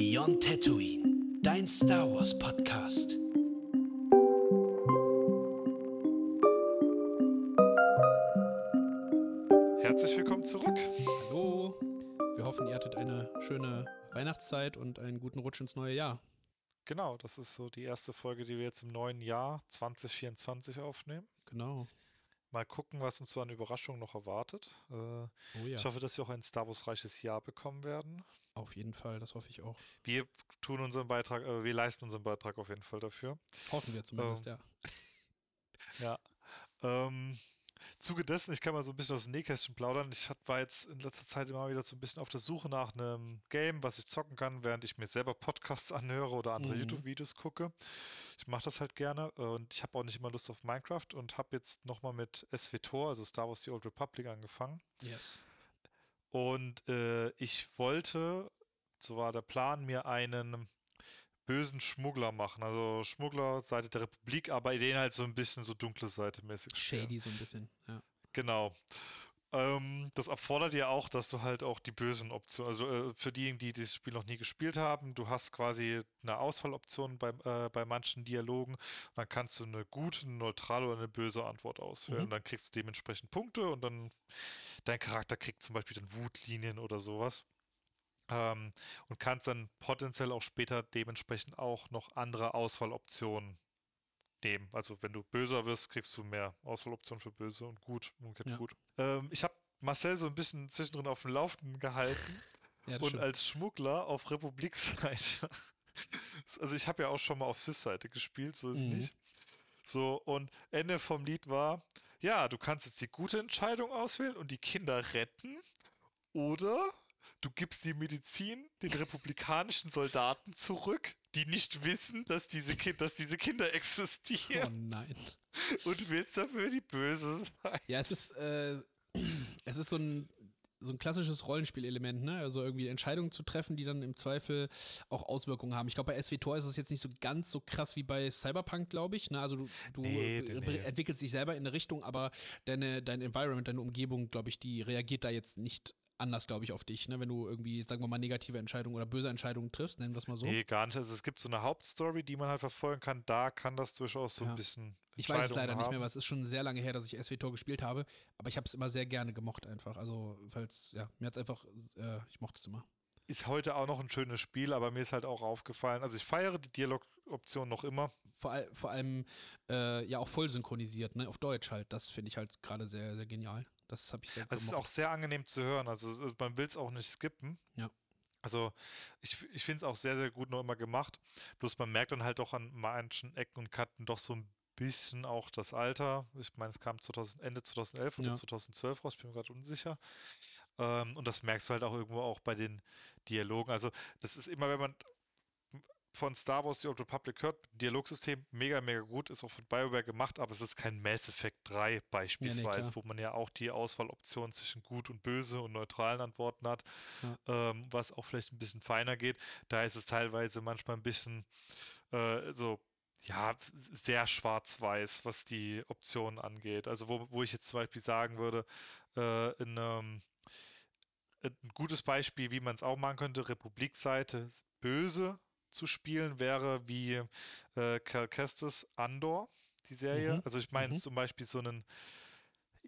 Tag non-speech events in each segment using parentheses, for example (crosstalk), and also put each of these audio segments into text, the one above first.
Beyond Tatooine, dein Star Wars Podcast. Herzlich willkommen zurück. Hallo. Wir hoffen, ihr hattet eine schöne Weihnachtszeit und einen guten Rutsch ins neue Jahr. Genau, das ist so die erste Folge, die wir jetzt im neuen Jahr 2024 aufnehmen. Genau. Mal gucken, was uns so an Überraschungen noch erwartet. Äh, Oh ja. Ich hoffe, dass wir auch ein Star Wars-reiches Jahr bekommen werden. Auf jeden Fall, das hoffe ich auch. Wir tun unseren Beitrag, äh, wir leisten unseren Beitrag auf jeden Fall dafür. Hoffen wir zumindest, Ähm, ja. (laughs) Ja. Ähm, Zuge dessen, ich kann mal so ein bisschen aus dem Nähkästchen plaudern. Ich war jetzt in letzter Zeit immer wieder so ein bisschen auf der Suche nach einem Game, was ich zocken kann, während ich mir selber Podcasts anhöre oder andere Mhm. YouTube-Videos gucke. Ich mache das halt gerne und ich habe auch nicht immer Lust auf Minecraft und habe jetzt nochmal mit SWTOR, also Star Wars The Old Republic, angefangen. Yes. Und äh, ich wollte, so war der Plan, mir einen bösen Schmuggler machen. Also Schmuggler, Seite der Republik, aber den halt so ein bisschen so dunkle Seite mäßig. Shady so ein bisschen, ja. Genau. Ähm, das erfordert ja auch, dass du halt auch die bösen Optionen, also äh, für diejenigen, die dieses Spiel noch nie gespielt haben, du hast quasi eine Auswahloption bei, äh, bei manchen Dialogen dann kannst du eine gute, eine neutrale oder eine böse Antwort auswählen. Mhm. Und dann kriegst du dementsprechend Punkte und dann dein Charakter kriegt zum Beispiel dann Wutlinien oder sowas. Ähm, und kannst dann potenziell auch später dementsprechend auch noch andere Auswahloptionen nehmen. Also wenn du böser wirst, kriegst du mehr Auswahloptionen für böse und gut und Ja. gut. Ähm, ich habe Marcel so ein bisschen zwischendrin auf dem Laufenden gehalten (laughs) ja und stimmt. als Schmuggler auf Republikseite. (laughs) Also ich habe ja auch schon mal auf Sis-Seite gespielt, so ist Mhm. nicht. So, und Ende vom Lied war, ja, du kannst jetzt die gute Entscheidung auswählen und die Kinder retten oder du gibst die Medizin den republikanischen Soldaten zurück, die nicht wissen, dass diese, kind dass diese Kinder Oh existieren nein. und willst dafür die Böse sein. Ja, es ist, äh, es ist so ein, so ein klassisches Rollenspielelement, ne? Also irgendwie Entscheidungen zu treffen, die dann im Zweifel auch Auswirkungen haben. Ich glaube, bei SWTOR ist es jetzt nicht so ganz so krass wie bei Cyberpunk, glaube ich. Ne? Also du, du Nee, nee. entwickelst dich selber in eine Richtung, aber deine, dein Environment, deine Umgebung, glaube ich, die reagiert da jetzt nicht anders, glaube ich, auf dich, ne? Wenn du irgendwie, sagen wir mal, negative Entscheidungen oder böse Entscheidungen triffst, nennen wir es mal so. Nee, gar nicht. Also es gibt so eine Hauptstory, die man halt verfolgen kann. Da kann das durchaus so Ja. ein bisschen. Ich weiß es leider Entscheidungen nicht mehr, haben. weil es ist schon sehr lange her, dass ich SWTOR gespielt habe, aber ich habe es immer sehr gerne gemocht einfach. Also, falls, ja, mir hat es einfach, äh, ich mochte es immer. Ist heute auch noch ein schönes Spiel, aber mir ist halt auch aufgefallen. Also ich feiere die Dialogoption noch immer. Vor, all, vor allem äh, ja auch voll synchronisiert, ne? Auf Deutsch halt. Das finde ich halt gerade sehr, sehr genial. Das habe ich sehr Also es ist auch sehr angenehm zu hören. Also ist, man will es auch nicht skippen. Ja. Also ich, ich finde es auch sehr, sehr gut noch immer gemacht. Bloß man merkt dann halt doch an manchen Ecken und Kanten doch so ein bisschen auch das Alter. Ich meine, es kam 2000, Ende 2011 oder Ja. 2012 raus, ich bin mir gerade unsicher. Ähm, und das merkst du halt auch irgendwo auch bei den Dialogen. Also das ist immer, wenn man von Star Wars The Old Republic hört, Dialogsystem mega, mega gut, ist auch von BioWare gemacht, aber es ist kein Mass Effect 3 beispielsweise, klar. wo man ja auch die Auswahloptionen zwischen gut und böse und neutralen Antworten hat, ähm, was auch vielleicht ein bisschen feiner geht. Da ist es teilweise manchmal ein bisschen äh, so, ja, sehr schwarz-weiß, was die Optionen angeht. Also wo, wo ich jetzt zum Beispiel sagen würde, äh, in einem ein gutes Beispiel, wie man es auch machen könnte, Republikseite böse zu spielen, wäre wie äh, Cal Kestis Andor, die Serie. Mhm, Also ich meine mhm. zum Beispiel so einen,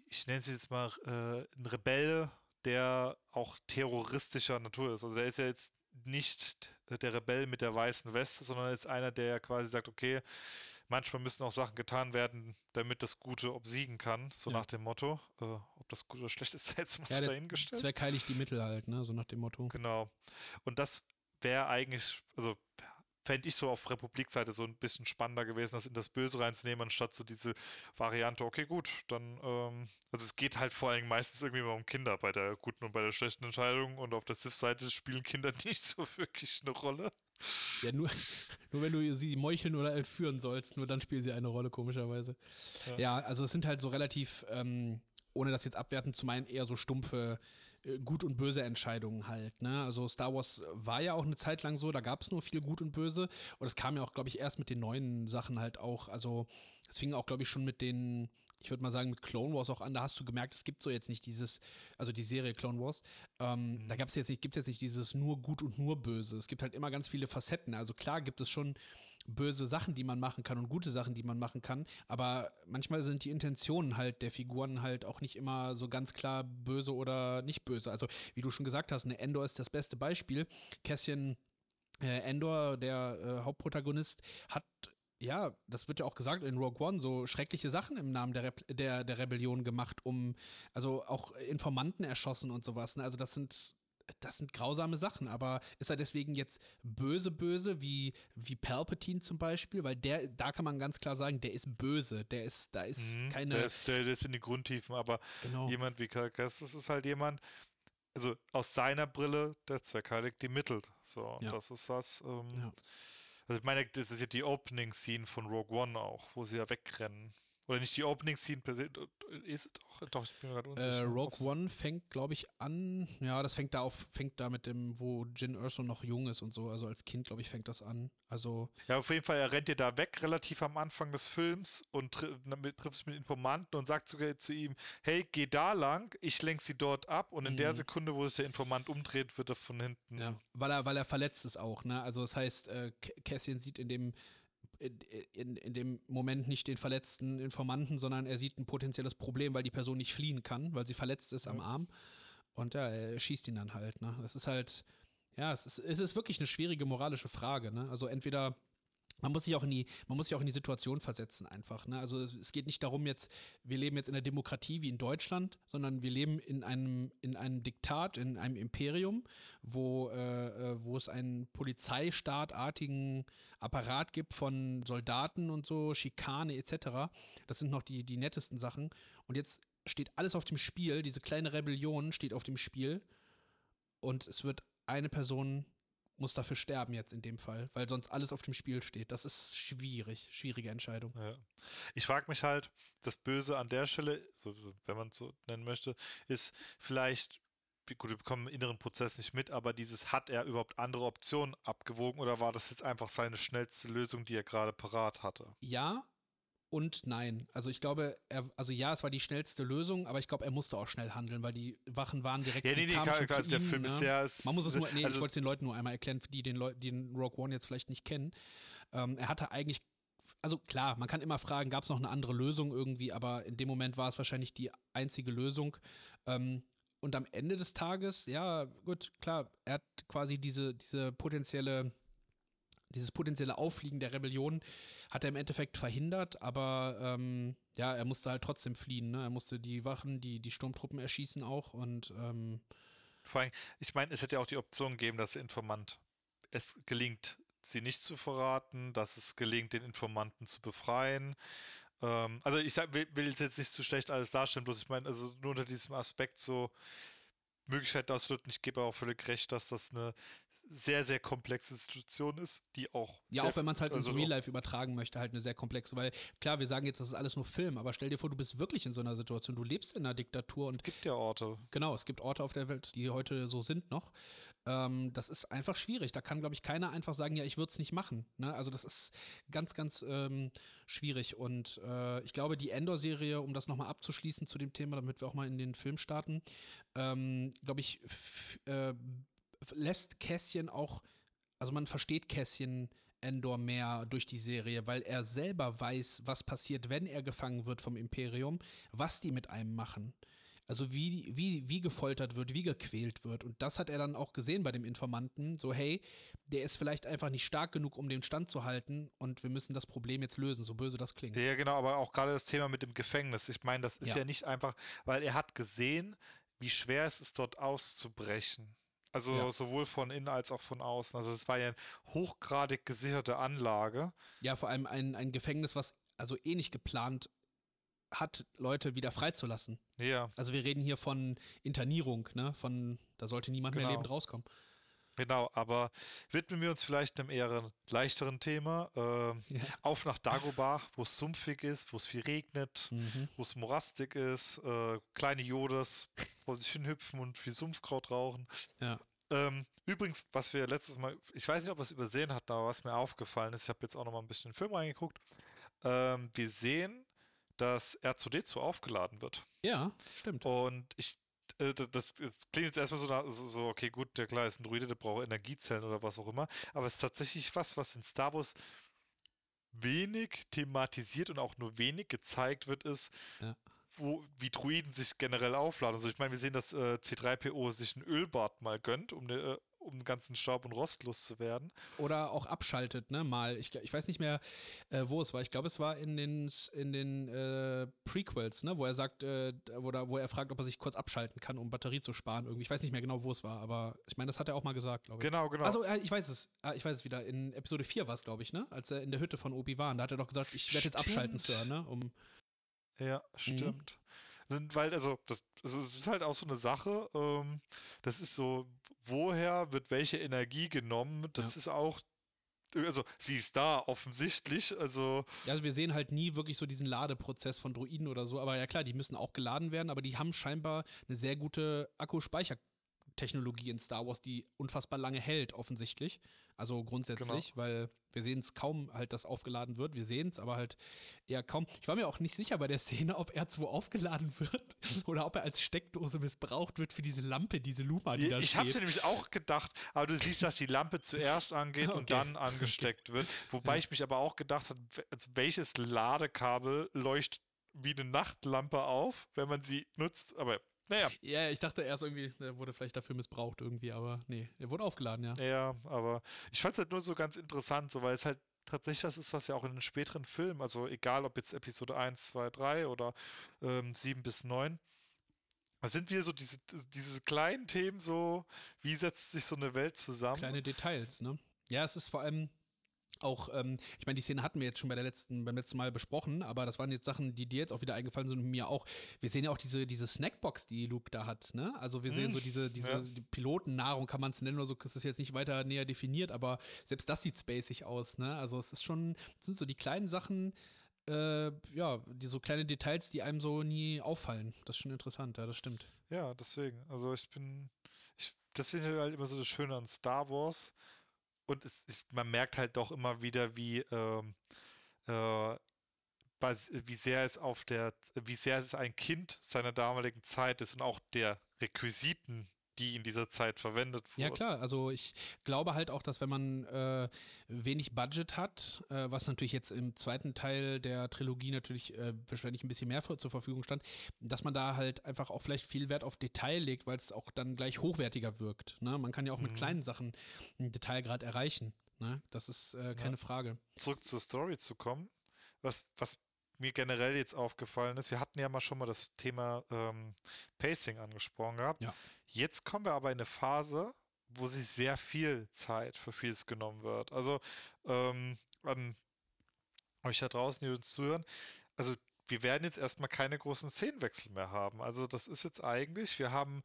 ich nenne es jetzt mal äh, ein Rebell, der auch terroristischer Natur ist. Also der ist ja jetzt nicht der Rebell mit der weißen Weste, sondern ist einer, der quasi sagt, okay, manchmal müssen auch Sachen getan werden, damit das Gute obsiegen kann, so Ja. nach dem Motto. Äh, ob das gut oder schlecht ist, (laughs) sei jetzt mal ja, dahingestellt. Zweck heiligt die Mittel halt, ne? So nach dem Motto. Genau. Und das wäre eigentlich, also fände ich so auf Republikseite so ein bisschen spannender gewesen, das in das Böse reinzunehmen, anstatt so diese Variante, okay, gut, dann, ähm, also es geht halt vor allem meistens irgendwie immer um Kinder bei der guten und bei der schlechten Entscheidung und auf der Sith-Seite spielen Kinder (laughs) nicht so wirklich eine Rolle. Ja, nur, nur wenn du sie meucheln oder entführen sollst, nur dann spielen sie eine Rolle, komischerweise. Ja. Ja, also es sind halt so relativ, ähm, ohne das jetzt abwertend zu meinen, eher so stumpfe Gut- und Böse-Entscheidungen halt. Ne? Also Star Wars war ja auch eine Zeit lang so, da gab es nur viel Gut und Böse. Und es kam ja auch, glaube ich, erst mit den neuen Sachen halt auch. Also es fing auch, glaube ich, schon mit den ich würde mal sagen, mit Clone Wars auch an, da hast du gemerkt, es gibt so jetzt nicht dieses, also die Serie Clone Wars, ähm, mhm. da gab es jetzt nicht, gibt jetzt nicht dieses nur gut und nur böse. Es gibt halt immer ganz viele Facetten. Also klar gibt es schon böse Sachen, die man machen kann und gute Sachen, die man machen kann, aber manchmal sind die Intentionen halt der Figuren halt auch nicht immer so ganz klar böse oder nicht böse. Also wie du schon gesagt hast, eine Endor ist das beste Beispiel. Cassian äh, Endor, der äh, Hauptprotagonist, hat ja, das wird ja auch gesagt in Rogue One, so schreckliche Sachen im Namen der, Re der, der Rebellion gemacht, um, also auch Informanten erschossen und sowas. Ne? Also das sind, das sind grausame Sachen, aber ist er deswegen jetzt böse, böse, wie, wie Palpatine zum Beispiel? Weil der, da kann man ganz klar sagen, der ist böse, der ist, da ist mhm, keine. Der ist, der, der ist in die Grundtiefen, aber genau. jemand wie Cal Kestis ist halt jemand, also aus seiner Brille, der Zweck heiligt die Mittel. So, ja. das ist was. Ähm, ja. Also ich meine, das ist ja die Opening-Scene von Rogue One auch, wo sie ja wegrennen. Oder nicht die Opening Scene per se, ist es doch, doch, ich bin mir gerade unsicher. Äh, Rogue One fängt, glaube ich, an, ja, das fängt da auf, fängt da mit dem, wo Jin Erso noch jung ist und so, also als Kind, glaube ich, fängt das an. Also. Ja, auf jeden Fall, er rennt ja da weg, relativ am Anfang des Films und tr trifft sich mit Informanten und sagt sogar zu ihm, hey, geh da lang, ich lenke sie dort ab und in mhm. der Sekunde, wo sich der Informant umdreht, wird er von hinten. Ja, weil er, weil er verletzt ist auch, ne? Also das heißt, äh, Cassian sieht in dem in, in dem Moment nicht den verletzten Informanten, sondern er sieht ein potenzielles Problem, weil die Person nicht fliehen kann, weil sie verletzt ist ja. am Arm. Und ja, er schießt ihn dann halt. Ne? Das ist halt, ja, es ist, es ist wirklich eine schwierige moralische Frage. Ne? Also entweder man muss sich auch in die, man muss sich auch in die Situation versetzen einfach. Ne? Also es, es, geht nicht darum jetzt, wir leben jetzt in einer Demokratie wie in Deutschland, sondern wir leben in einem, in einem Diktat, in einem Imperium, wo, äh, äh wo es einen Polizeistaatartigen Apparat gibt von Soldaten und so, Schikane etc. Das sind noch die, die nettesten Sachen. Und jetzt steht alles auf dem Spiel, diese kleine Rebellion steht auf dem Spiel und es wird eine Person muss dafür sterben jetzt in dem Fall, weil sonst alles auf dem Spiel steht. Das ist schwierig, schwierige Entscheidung. Ja. Ich frage mich halt, das Böse an der Stelle, so, wenn man es so nennen möchte, ist vielleicht, gut, wir bekommen den inneren Prozess nicht mit, aber dieses, hat er überhaupt andere Optionen abgewogen oder war das jetzt einfach seine schnellste Lösung, die er gerade parat hatte? Ja, und nein. Also ich glaube, er, also ja, es war die schnellste Lösung, aber ich glaube, er musste auch schnell handeln, weil die Wachen waren direkt. Ja, nee, nee, klar, klar, der ihm, Film ne? ist ja. Man muss es nur, nee, also, ich wollte den Leuten nur einmal erklären, die den Leuten, die den Rogue One jetzt vielleicht nicht kennen. Ähm, er hatte eigentlich, also klar, man kann immer fragen, gab es noch eine andere Lösung irgendwie, aber in dem Moment war es wahrscheinlich die einzige Lösung. Ähm, und am Ende des Tages, ja, gut, klar, er hat quasi diese, diese potenzielle dieses potenzielle Auffliegen der Rebellion hat er im Endeffekt verhindert, aber ähm, ja, er musste halt trotzdem fliehen. Ne? Er musste die Wachen, die, die Sturmtruppen erschießen auch und ähm, vor allem, ich meine, es hätte ja auch die Option gegeben, dass der Informant es gelingt, sie nicht zu verraten, dass es gelingt, den Informanten zu befreien. Ähm, also ich sag, will, will jetzt nicht zu schlecht alles darstellen, bloß ich meine, also nur unter diesem Aspekt so Möglichkeit auszuloten. Ich gebe auch völlig recht, dass das eine sehr, sehr komplexe Situation ist, die auch. Ja, auch wenn man es halt also ins Real Life übertragen möchte, halt eine sehr komplexe, weil klar, wir sagen jetzt, das ist alles nur Film, aber stell dir vor, du bist wirklich in so einer Situation, du lebst in einer Diktatur und. Es gibt ja Orte. Genau, es gibt Orte auf der Welt, die heute so sind noch. Ähm, das ist einfach schwierig. Da kann, glaube ich, keiner einfach sagen, ja, ich würde es nicht machen. Ne? Also, das ist ganz, ganz ähm, schwierig. Und äh, ich glaube, die Endor-Serie, um das nochmal abzuschließen zu dem Thema, damit wir auch mal in den Film starten, ähm, glaube ich, äh, lässt Kässchen auch, also man versteht Kässchen Endor mehr durch die Serie, weil er selber weiß, was passiert, wenn er gefangen wird vom Imperium, was die mit einem machen. Also wie, wie, wie gefoltert wird, wie gequält wird. Und das hat er dann auch gesehen bei dem Informanten. So, hey, der ist vielleicht einfach nicht stark genug, um den Stand zu halten und wir müssen das Problem jetzt lösen, so böse das klingt. Ja, genau, aber auch gerade das Thema mit dem Gefängnis. Ich meine, das ist ja. ja nicht einfach, weil er hat gesehen, wie schwer es ist, dort auszubrechen. Also ja. sowohl von innen als auch von außen. Also es war ja eine hochgradig gesicherte Anlage. Ja, vor allem ein, ein Gefängnis, was also eh nicht geplant hat, Leute wieder freizulassen. Ja. Also wir reden hier von Internierung, ne? Von da sollte niemand genau. mehr lebend rauskommen. Genau, aber widmen wir uns vielleicht einem eher leichteren Thema. Äh, ja. Auf nach Dagobah, wo es sumpfig ist, wo es viel regnet, mhm. wo es morastig ist, äh, kleine Jodes, wo sich hinhüpfen und viel Sumpfkraut rauchen. Ja. Ähm, übrigens, was wir letztes Mal, ich weiß nicht, ob wir es übersehen hatten, aber was mir aufgefallen ist, ich habe jetzt auch noch mal ein bisschen in den Film reingeguckt. Ähm, wir sehen, dass R2D2 aufgeladen wird. Ja, stimmt. Und ich das, das, klingt jetzt erstmal so, nach, so, okay, gut, der klar ist ein Druide, der braucht Energiezellen oder was auch immer, aber es ist tatsächlich was, was in Star Wars wenig thematisiert und auch nur wenig gezeigt wird, ist, ja. wo, wie Druiden sich generell aufladen. Also ich meine, wir sehen, dass äh, C3PO sich ein Ölbad mal gönnt, um, ne, um den ganzen Staub und Rost loszuwerden. Oder auch abschaltet, ne, mal. Ich, ich weiß nicht mehr, äh, wo es war. Ich glaube, es war in den, in den äh, Prequels, ne, wo er sagt, äh, wo, da, wo er fragt, ob er sich kurz abschalten kann, um Batterie zu sparen. Irgendwie. Ich weiß nicht mehr genau, wo es war, aber ich meine, das hat er auch mal gesagt, glaube ich. Genau, genau. Also, äh, ich weiß es. Ah, ich weiß es wieder. In Episode 4 war es, glaube ich, ne? Als er in der Hütte von Obi-Wan, da hat er doch gesagt, ich werde jetzt abschalten, Sir, ne? Um ja, mhm. stimmt. Mhm. Weil, also, das, also, das ist halt auch so eine Sache. Ähm, das ist so, woher wird welche Energie genommen? Das ja. ist auch also sie ist da offensichtlich. Also ja, also wir sehen halt nie wirklich so diesen Ladeprozess von Droiden oder so. Aber ja klar, die müssen auch geladen werden, aber die haben scheinbar eine sehr gute Akkuspeichertechnologie in Star Wars, die unfassbar lange hält, offensichtlich. Also grundsätzlich, genau. weil wir sehen es kaum halt, dass aufgeladen wird. Wir sehen es, aber halt eher kaum. Ich war mir auch nicht sicher bei der Szene, ob R2 aufgeladen wird (laughs) oder ob er als Steckdose missbraucht wird für diese Lampe, diese Luma, die ich, da ich steht. Ich habe mir nämlich auch gedacht, aber du siehst, dass die Lampe zuerst angeht (laughs) okay. und dann angesteckt okay. wird. Wobei ja. ich mich aber auch gedacht habe, welches Ladekabel leuchtet wie eine Nachtlampe auf, wenn man sie nutzt. Aber naja. Ja, ich dachte erst irgendwie, der wurde vielleicht dafür missbraucht irgendwie, aber nee, er wurde aufgeladen, ja. Ja, aber ich fand es halt nur so ganz interessant, so weil es halt tatsächlich das ist, was ja auch in den späteren Filmen, also egal ob jetzt Episode 1, 2, 3 oder ähm, 7 bis 9, da sind wir so diese, diese kleinen Themen so, wie setzt sich so eine Welt zusammen? Kleine Details, ne? Ja, es ist vor allem auch, ähm, ich meine, die Szene hatten wir jetzt schon bei der letzten, beim letzten Mal besprochen, aber das waren jetzt Sachen, die dir jetzt auch wieder eingefallen sind und mir auch. Wir sehen ja auch diese, diese Snackbox, die Luke da hat, ne? Also wir sehen mm, so diese, diese ja. Pilotennahrung, kann man es nennen oder so, das ist jetzt nicht weiter näher definiert, aber selbst das sieht spacig aus, ne? Also es ist schon, sind so die kleinen Sachen, äh, ja, die so kleine Details, die einem so nie auffallen. Das ist schon interessant, ja, das stimmt. Ja, deswegen. Also ich bin, ich, ich halt immer so das Schöne an Star Wars und es, ich, man merkt halt doch immer wieder, wie, ähm, äh, wie sehr es auf der, wie sehr es ein Kind seiner damaligen Zeit ist und auch der Requisiten, die in dieser Zeit verwendet wurden. Ja, klar. Also ich glaube halt auch, dass wenn man äh, wenig Budget hat, äh, was natürlich jetzt im zweiten Teil der Trilogie natürlich äh, wahrscheinlich ein bisschen mehr für, zur Verfügung stand, dass man da halt einfach auch vielleicht viel Wert auf Detail legt, weil es auch dann gleich hochwertiger wirkt. Ne? Man kann ja auch mhm. mit kleinen Sachen einen Detailgrad erreichen. Ne? Das ist äh, keine ja. Frage. Zurück zur Story zu kommen. Was, was mir generell jetzt aufgefallen ist, wir hatten ja mal schon mal das Thema ähm, Pacing angesprochen gehabt. Ja. Jetzt kommen wir aber in eine Phase, wo sich sehr viel Zeit für vieles genommen wird. Also ähm, an euch da draußen, die uns zuhören, also wir werden jetzt erstmal keine großen Szenenwechsel mehr haben. Also das ist jetzt eigentlich, wir haben,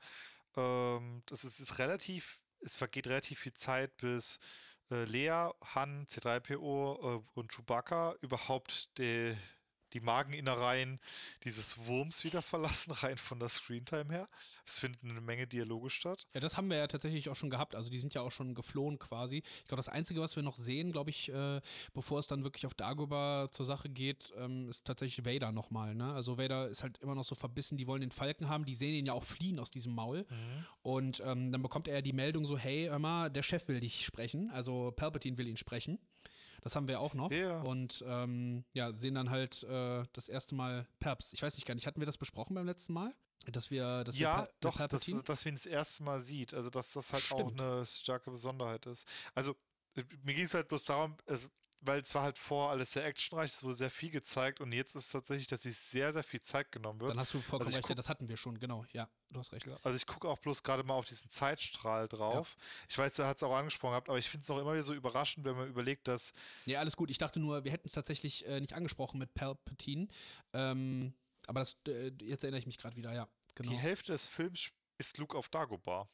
ähm, das ist jetzt relativ, es vergeht relativ viel Zeit, bis äh, Lea, Han, C3PO äh, und Chewbacca überhaupt die, die Mageninnereien dieses Wurms wieder verlassen, (laughs) rein von der Screentime her. Es finden eine Menge Dialoge statt. Ja, das haben wir ja tatsächlich auch schon gehabt. Also die sind ja auch schon geflohen quasi. Ich glaube, das Einzige, was wir noch sehen, glaube ich, äh, bevor es dann wirklich auf Dagobah zur Sache geht, ähm, ist tatsächlich Vader nochmal. Ne? Also Vader ist halt immer noch so verbissen, die wollen den Falken haben, die sehen ihn ja auch fliehen aus diesem Maul. Mhm. Und ähm, dann bekommt er ja die Meldung so, hey, hör mal, der Chef will dich sprechen. Also Palpatine will ihn sprechen. Das haben wir auch noch. Yeah. Und ähm, ja, sehen dann halt äh, das erste Mal Perps. Ich weiß nicht gar nicht, hatten wir das besprochen beim letzten Mal? Dass wir, dass ja, wir doch, dass, dass wir ihn das erste Mal sieht. Also, dass das halt Stimmt. auch eine starke Besonderheit ist. Also, mir ging es halt bloß darum, es, weil es war halt vor alles sehr actionreich, es wurde sehr viel gezeigt und jetzt ist tatsächlich, dass sich sehr, sehr viel Zeit genommen wird. Dann hast du vollkommen also recht, ja, das hatten wir schon, genau, ja, du hast recht. Genau. Also ich gucke auch bloß gerade mal auf diesen Zeitstrahl drauf. Ja. Ich weiß, er hat es auch angesprochen gehabt, aber ich finde es auch immer wieder so überraschend, wenn man überlegt, dass... Ja, alles gut, ich dachte nur, wir hätten es tatsächlich äh, nicht angesprochen mit Palpatine, ähm, aber das, äh, jetzt erinnere ich mich gerade wieder, ja, genau. Die Hälfte des Films ist Luke auf Dagobah.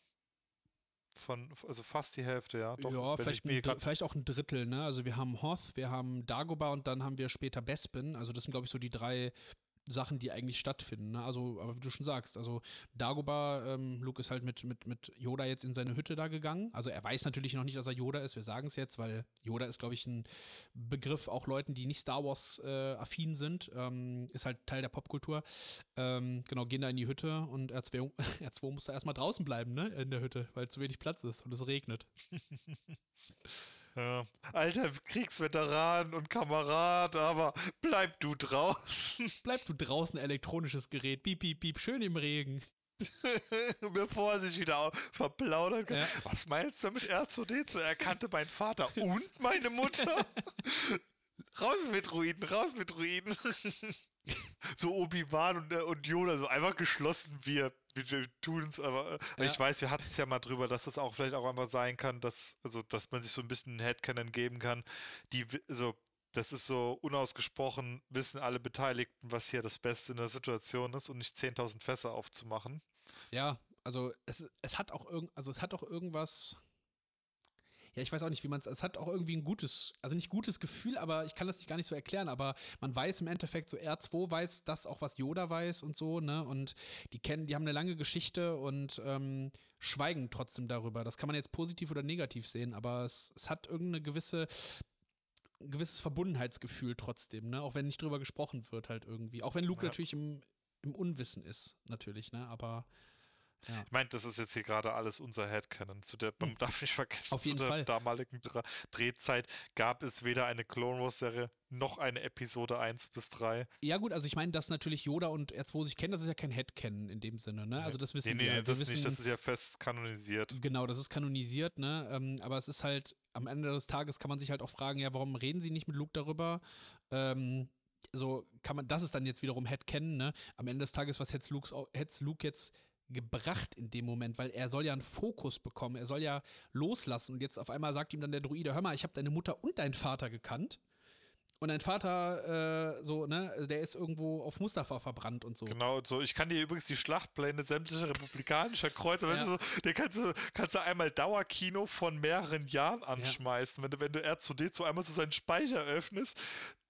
Von, also fast die Hälfte, ja. Doch, ja, vielleicht, ein, vielleicht auch ein Drittel, ne? Also wir haben Hoth, wir haben Dagobah und dann haben wir später Bespin. Also das sind, glaube ich, so die drei Sachen, die eigentlich stattfinden. Ne? Also, aber wie du schon sagst, also Dagobah, ähm, Luke ist halt mit, mit, mit Yoda jetzt in seine Hütte da gegangen. Also er weiß natürlich noch nicht, dass er Yoda ist. Wir sagen es jetzt, weil Yoda ist, glaube ich, ein Begriff auch Leuten, die nicht Star Wars äh, affin sind. Ähm, ist halt Teil der Popkultur. Ähm, genau, gehen da in die Hütte und R2, (laughs) R2 muss da erstmal draußen bleiben, ne? In der Hütte, weil zu wenig Platz ist und es regnet. (laughs) Ja. Alter Kriegsveteran und Kamerad, aber bleib du draußen. (laughs) Bleib du draußen, elektronisches Gerät. Piep, piep, piep, schön im Regen. (laughs) Bevor er sich wieder verplaudern kann. Ja. Was meinst du mit R2D2? Er kannte meinen Vater und meine Mutter. (laughs) raus mit Druiden, raus mit Druiden. (laughs) so Obi-Wan und, äh, und Yoda, so einfach geschlossen, wir, wir tun es, aber äh, Ja. ich weiß, wir hatten es ja mal drüber, dass das auch vielleicht auch einfach sein kann, dass, also, dass man sich so ein bisschen einen Headcanon geben kann, die, also, das ist so unausgesprochen, wissen alle Beteiligten, was hier das Beste in der Situation ist und nicht 10.000 Fässer aufzumachen. Ja, also es, es hat auch irgend, also es hat auch irgendwas. Ja, ich weiß auch nicht, wie man es. Es hat auch irgendwie ein gutes, also nicht gutes Gefühl, aber ich kann das nicht gar nicht so erklären. Aber man weiß im Endeffekt, so R2 weiß das auch, was Yoda weiß und so, ne? Und die kennen, die haben eine lange Geschichte und ähm, schweigen trotzdem darüber. Das kann man jetzt positiv oder negativ sehen, aber es, es hat irgendeine gewisse ein gewisses Verbundenheitsgefühl trotzdem, ne? Auch wenn nicht drüber gesprochen wird, halt irgendwie. Auch wenn Luke Ja. natürlich im, im Unwissen ist, natürlich, ne? Aber ja. Ich meine, das ist jetzt hier gerade alles unser Headcanon. Zu der, man darf nicht vergessen. Auf jeden zu der Fall. damaligen Drehzeit gab es weder eine Clone Wars Serie noch eine Episode 1 bis 3. Ja, gut, also ich meine, dass natürlich Yoda und R2 sich kennen, das ist ja kein Headcanon in dem Sinne, ne? Also das wissen nee, nee, wir. nee, wir das wissen, nicht, das ist ja fest kanonisiert. Genau, das ist kanonisiert, ne? Ähm, aber es ist halt, am Ende des Tages kann man sich halt auch fragen, ja, warum reden sie nicht mit Luke darüber? Ähm, so kann man, das ist dann jetzt wiederum Headcanon, ne? Am Ende des Tages, was hätte Luke jetzt gebracht in dem Moment, weil er soll ja einen Fokus bekommen, er soll ja loslassen und jetzt auf einmal sagt ihm dann der Druide, hör mal, ich habe deine Mutter und deinen Vater gekannt und dein Vater, äh, so, ne, der ist irgendwo auf Mustafa verbrannt und so. Genau, und so. Ich kann dir übrigens die Schlachtpläne sämtlicher republikanischer Kreuzer, weißt Ja. du, so, der kannst du, kannst du einmal Dauerkino von mehreren Jahren anschmeißen. Wenn du, wenn du R2D2 einmal so seinen Speicher öffnest,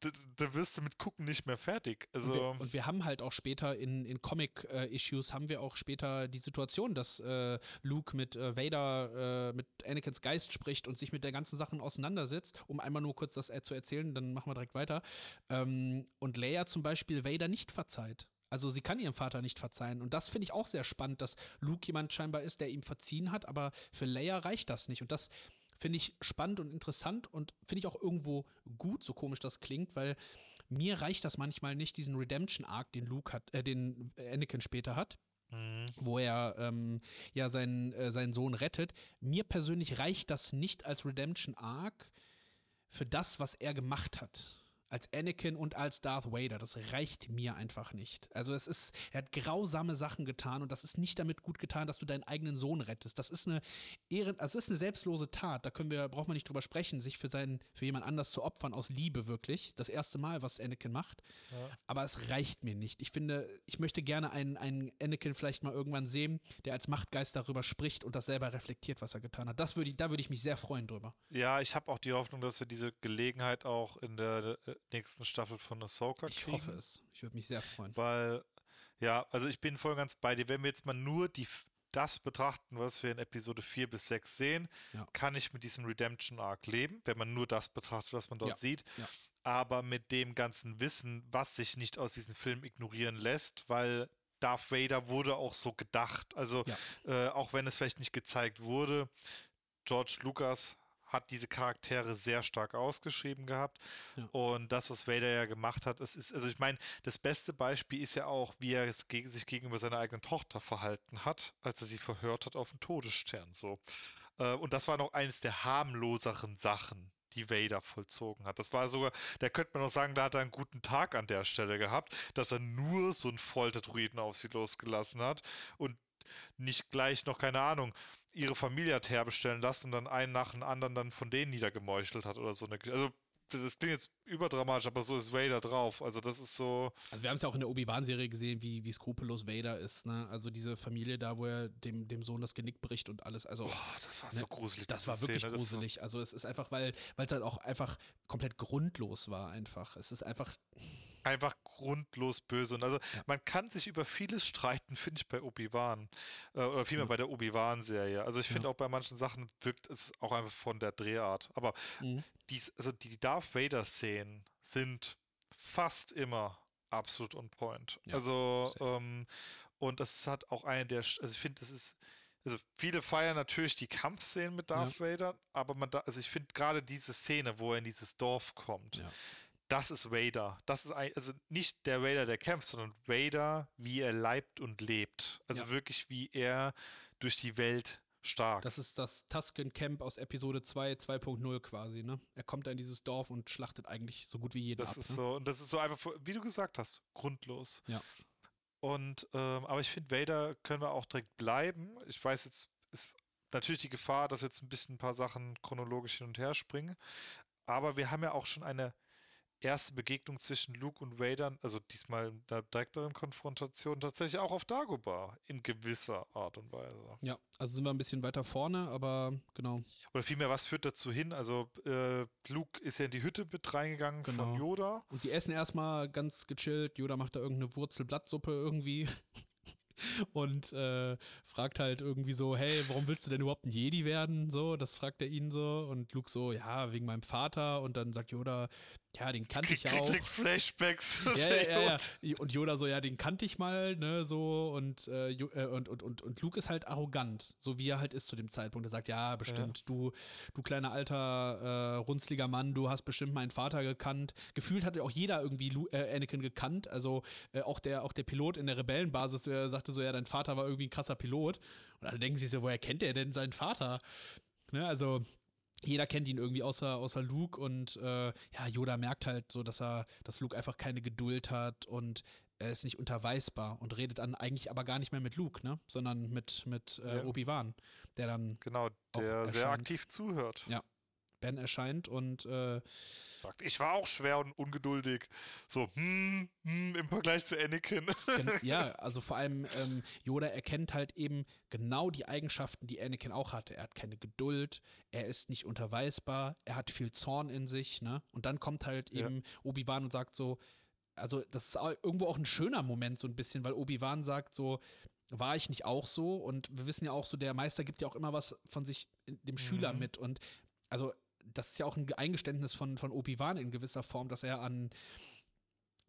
da, da wirst du mit Gucken nicht mehr fertig. Also, Und wir, und wir haben halt auch später in, in Comic-Issues haben wir auch später die Situation, dass äh, Luke mit äh, Vader, äh, mit Anakins Geist spricht und sich mit der ganzen Sachen auseinandersetzt, um einmal nur kurz das äh, zu erzählen, dann machen wir direkt weiter. Ähm, und Leia zum Beispiel Vader nicht verzeiht. Also sie kann ihrem Vater nicht verzeihen. Und das finde ich auch sehr spannend, dass Luke jemand scheinbar ist, der ihm verziehen hat, aber für Leia reicht das nicht. Und das finde ich spannend und interessant und finde ich auch irgendwo gut, so komisch das klingt, weil mir reicht das manchmal nicht, diesen Redemption-Arc, den Luke hat, äh, den Anakin später hat, mhm. wo er ähm, ja seinen, äh, seinen Sohn rettet. Mir persönlich reicht das nicht als Redemption-Arc für das, was er gemacht hat. Als Anakin und als Darth Vader. Das reicht mir einfach nicht. Also es ist, er hat grausame Sachen getan und das ist nicht damit gut getan, dass du deinen eigenen Sohn rettest. Das ist eine Ehren, das ist eine selbstlose Tat. Da können wir, braucht man nicht drüber sprechen, sich für seinen, für jemand anders zu opfern aus Liebe wirklich. Das erste Mal, was Anakin macht. Ja. Aber es reicht mir nicht. Ich finde, ich möchte gerne einen, einen Anakin vielleicht mal irgendwann sehen, der als Machtgeist darüber spricht und das selber reflektiert, was er getan hat. Das würde ich, da würde ich mich sehr freuen drüber. ja, ich habe auch die Hoffnung, dass wir diese Gelegenheit auch in der äh, nächsten Staffel von Ahsoka Ich kriegen. hoffe es. Ich würde mich sehr freuen. Weil, ja, also ich bin voll ganz bei dir. Wenn wir jetzt mal nur die, das betrachten, was wir in Episode 4 bis 6 sehen, Ja. kann ich mit diesem Redemption Arc leben, wenn man nur das betrachtet, was man dort Ja, sieht. ja. Aber mit dem ganzen Wissen, was sich nicht aus diesem Film ignorieren lässt, weil Darth Vader wurde auch so gedacht. Also, äh, auch wenn es vielleicht nicht gezeigt wurde, George Lucas hat diese Charaktere sehr stark ausgeschrieben gehabt. Ja. Und das, was Vader ja gemacht hat, es ist, also ich meine, das beste Beispiel ist ja auch, wie er es gegen, sich gegenüber seiner eigenen Tochter verhalten hat, als er sie verhört hat auf dem Todesstern. So. Äh, und das war noch eines der harmloseren Sachen, die Vader vollzogen hat. Das war sogar, da könnte man noch sagen, da hat er einen guten Tag an der Stelle gehabt, dass er nur so einen Folterdruiden auf sie losgelassen hat und nicht gleich noch, keine Ahnung, ihre Familie hat herbestellen lassen und dann einen nach dem anderen dann von denen niedergemeuchelt hat oder so. Also, das, klingt jetzt überdramatisch, aber so ist Vader drauf. Also, das ist so. Also wir haben es ja auch in der Obi-Wan-Serie gesehen, wie, wie skrupellos Vader ist. Ne? Also diese Familie da, wo er dem, dem Sohn das Genick bricht und alles. Also Boah, das war Ne, so gruselig. das war wirklich Szene. War- gruselig. Also es ist einfach, weil weil es halt auch einfach komplett grundlos war einfach. Es ist einfach, einfach grundlos böse. Und also ja. man kann sich über vieles streiten, (laughs) finde ich, bei Obi-Wan. Äh, oder vielmehr ja. bei der Obi-Wan-Serie. Also ich finde ja. auch bei manchen Sachen wirkt es auch einfach von der Drehart. Aber mhm. dies, also die Darth Vader-Szenen sind fast immer absolut on point. also, ähm, und das hat auch eine der, also ich finde, das ist, also viele feiern natürlich die Kampfszenen mit Darth Vader, aber man da, also ich finde gerade diese Szene, wo er in dieses Dorf kommt, das ist Vader. Das ist ein, also nicht der Vader, der kämpft, sondern Vader, wie er leibt und lebt. Also ja. wirklich, wie er durch die Welt stark. Das ist das Tusken Camp aus Episode 2, 2.0 quasi, ne? Er kommt da in dieses Dorf und schlachtet eigentlich so gut wie jeden Das ab, ist ne? so, und das ist so einfach, wie du gesagt hast, grundlos. Ja. Und, ähm, aber ich finde, Vader können wir auch direkt bleiben. Ich weiß jetzt, ist natürlich die Gefahr, dass jetzt ein bisschen ein paar Sachen chronologisch hin und her springen. Aber wir haben ja auch schon eine erste Begegnung zwischen Luke und Vader, also diesmal in der direkteren Konfrontation, tatsächlich auch auf Dagobah in gewisser Art und Weise. Ja, also sind wir ein bisschen weiter vorne, aber genau. Oder vielmehr, was führt dazu hin? Also äh, Luke ist ja in die Hütte mit reingegangen genau. von Yoda. Und die essen erstmal ganz gechillt. Yoda macht da irgendeine Wurzelblattsuppe irgendwie. (laughs) und äh, fragt halt irgendwie so, hey, warum willst du denn überhaupt ein Jedi werden? So, das fragt er ihn so und Luke so, ja, wegen meinem Vater und dann sagt Yoda, ja, den kannte ich ja auch. Flashbacks. Ja, ja, ja, Und Yoda so, ja, den kannte ich mal, ne, so und, äh, äh, und, und, und, und Luke ist halt arrogant, so wie er halt ist zu dem Zeitpunkt. Er sagt, ja, bestimmt, ja. du, du kleiner alter, äh, runzliger Mann, du hast bestimmt meinen Vater gekannt. Gefühlt hatte auch jeder irgendwie Lu äh, Anakin gekannt. Also äh, auch, der, auch der Pilot in der Rebellenbasis der sagte so, ja, dein Vater war irgendwie ein krasser Pilot. Und alle denken sich so, woher kennt er denn seinen Vater? Ne, also jeder kennt ihn irgendwie außer, außer Luke und äh, ja, Yoda merkt halt so, dass er, dass Luke einfach keine Geduld hat und er ist nicht unterweisbar und redet dann eigentlich aber gar nicht mehr mit Luke, ne? Sondern mit, mit äh, ja. Obi-Wan, der dann. Genau, der sehr aktiv zuhört. Ja. Ben erscheint und äh, sagt, ich war auch schwer und ungeduldig. So, hm, hm, im Vergleich zu Anakin. (laughs) ja, also vor allem ähm, Yoda erkennt halt eben genau die Eigenschaften, die Anakin auch hatte. Er hat keine Geduld, er ist nicht unterweisbar, er hat viel Zorn in sich, ne? Und dann kommt halt eben ja. Obi-Wan und sagt so, also das ist irgendwo auch ein schöner Moment so ein bisschen, weil Obi-Wan sagt so, war ich nicht auch so? Und wir wissen ja auch so, der Meister gibt ja auch immer was von sich dem Schüler mhm. mit. Und also das ist ja auch ein Eingeständnis von, von Obi-Wan in gewisser Form, dass er an